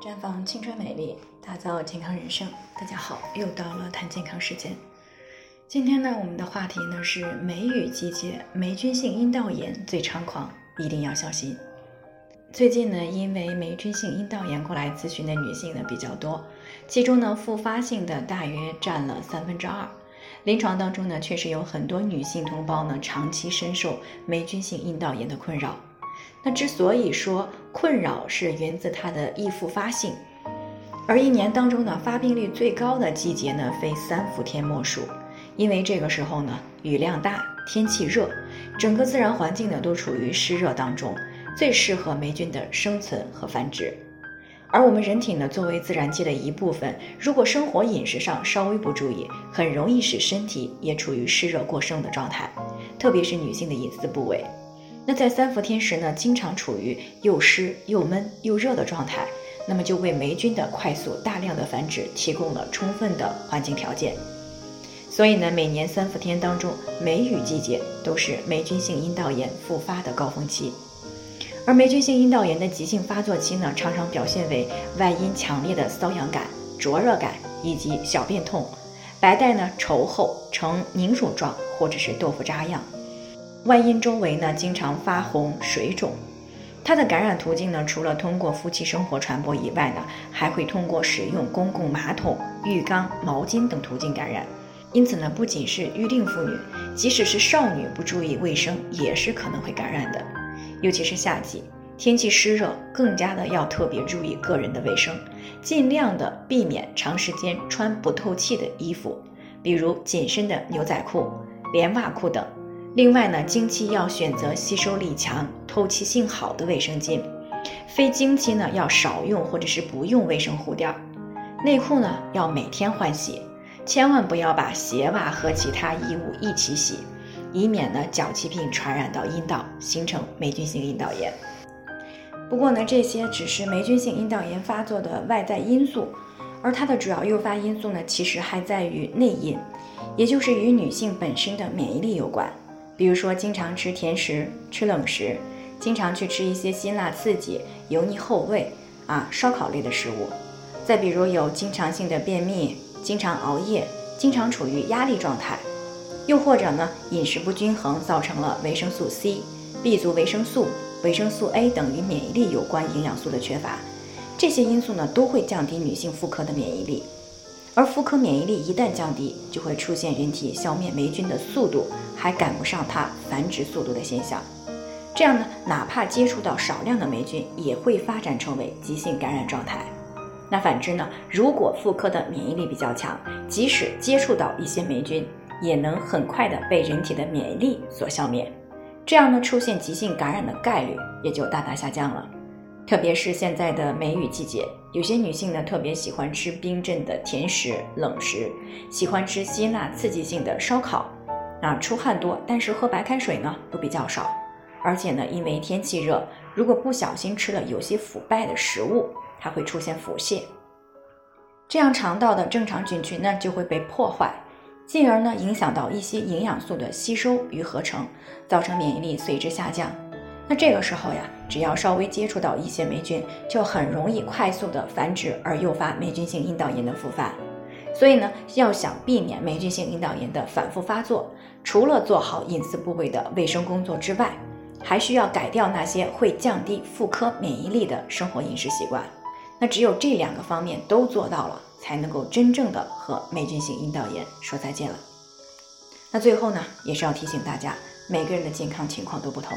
绽放青春美丽，打造健康人生。大家好，又到了谈健康时间。今天呢，我们的话题呢是梅雨季节，霉菌性阴道炎最猖狂，一定要小心。最近呢，因为霉菌性阴道炎过来咨询的女性呢比较多，其中呢复发性的大约占了三分之二。临床当中呢，确实有很多女性同胞呢长期深受霉菌性阴道炎的困扰。那之所以说困扰，是源自它的易复发性，而一年当中呢发病率最高的季节呢，非三伏天莫属。因为这个时候呢，雨量大，天气热，整个自然环境呢都处于湿热当中，最适合霉菌的生存和繁殖。而我们人体呢，作为自然界的一部分，如果生活饮食上稍微不注意，很容易使身体也处于湿热过剩的状态，特别是女性的隐私部位。那在三伏天时呢，经常处于又湿又闷又热的状态，那么就为霉菌的快速大量的繁殖提供了充分的环境条件。所以呢，每年三伏天当中，梅雨季节都是霉菌性阴道炎复发的高峰期。而霉菌性阴道炎的急性发作期呢，常常表现为外阴强烈的瘙痒感、灼热感以及小便痛，白带呢稠厚呈凝乳状或者是豆腐渣样。外阴周围呢，经常发红水肿，它的感染途径呢，除了通过夫妻生活传播以外呢，还会通过使用公共马桶、浴缸、毛巾等途径感染。因此呢，不仅是预定妇女，即使是少女不注意卫生，也是可能会感染的。尤其是夏季，天气湿热，更加的要特别注意个人的卫生，尽量的避免长时间穿不透气的衣服，比如紧身的牛仔裤、连袜裤等。另外呢，经期要选择吸收力强、透气性好的卫生巾；非经期呢，要少用或者是不用卫生护垫。内裤呢，要每天换洗，千万不要把鞋袜和其他衣物一起洗，以免呢脚气病传染到阴道，形成霉菌性阴道炎。不过呢，这些只是霉菌性阴道炎发作的外在因素，而它的主要诱发因素呢，其实还在于内因，也就是与女性本身的免疫力有关。比如说，经常吃甜食、吃冷食，经常去吃一些辛辣刺激、油腻厚味啊、烧烤类的食物。再比如有经常性的便秘、经常熬夜、经常处于压力状态，又或者呢饮食不均衡，造成了维生素 C、B 族维生素、维生素 A 等与免疫力有关营养素的缺乏，这些因素呢都会降低女性妇科的免疫力。而妇科免疫力一旦降低，就会出现人体消灭霉菌的速度还赶不上它繁殖速度的现象。这样呢，哪怕接触到少量的霉菌，也会发展成为急性感染状态。那反之呢，如果妇科的免疫力比较强，即使接触到一些霉菌，也能很快的被人体的免疫力所消灭。这样呢，出现急性感染的概率也就大大下降了。特别是现在的梅雨季节，有些女性呢特别喜欢吃冰镇的甜食、冷食，喜欢吃辛辣刺激性的烧烤，啊，出汗多，但是喝白开水呢都比较少，而且呢，因为天气热，如果不小心吃了有些腐败的食物，它会出现腹泻，这样肠道的正常菌群呢就会被破坏，进而呢影响到一些营养素的吸收与合成，造成免疫力随之下降。那这个时候呀，只要稍微接触到一些霉菌，就很容易快速的繁殖，而诱发霉菌性阴道炎的复发。所以呢，要想避免霉菌性阴道炎的反复发作，除了做好隐私部位的卫生工作之外，还需要改掉那些会降低妇科免疫力的生活饮食习惯。那只有这两个方面都做到了，才能够真正的和霉菌性阴道炎说再见了。那最后呢，也是要提醒大家，每个人的健康情况都不同。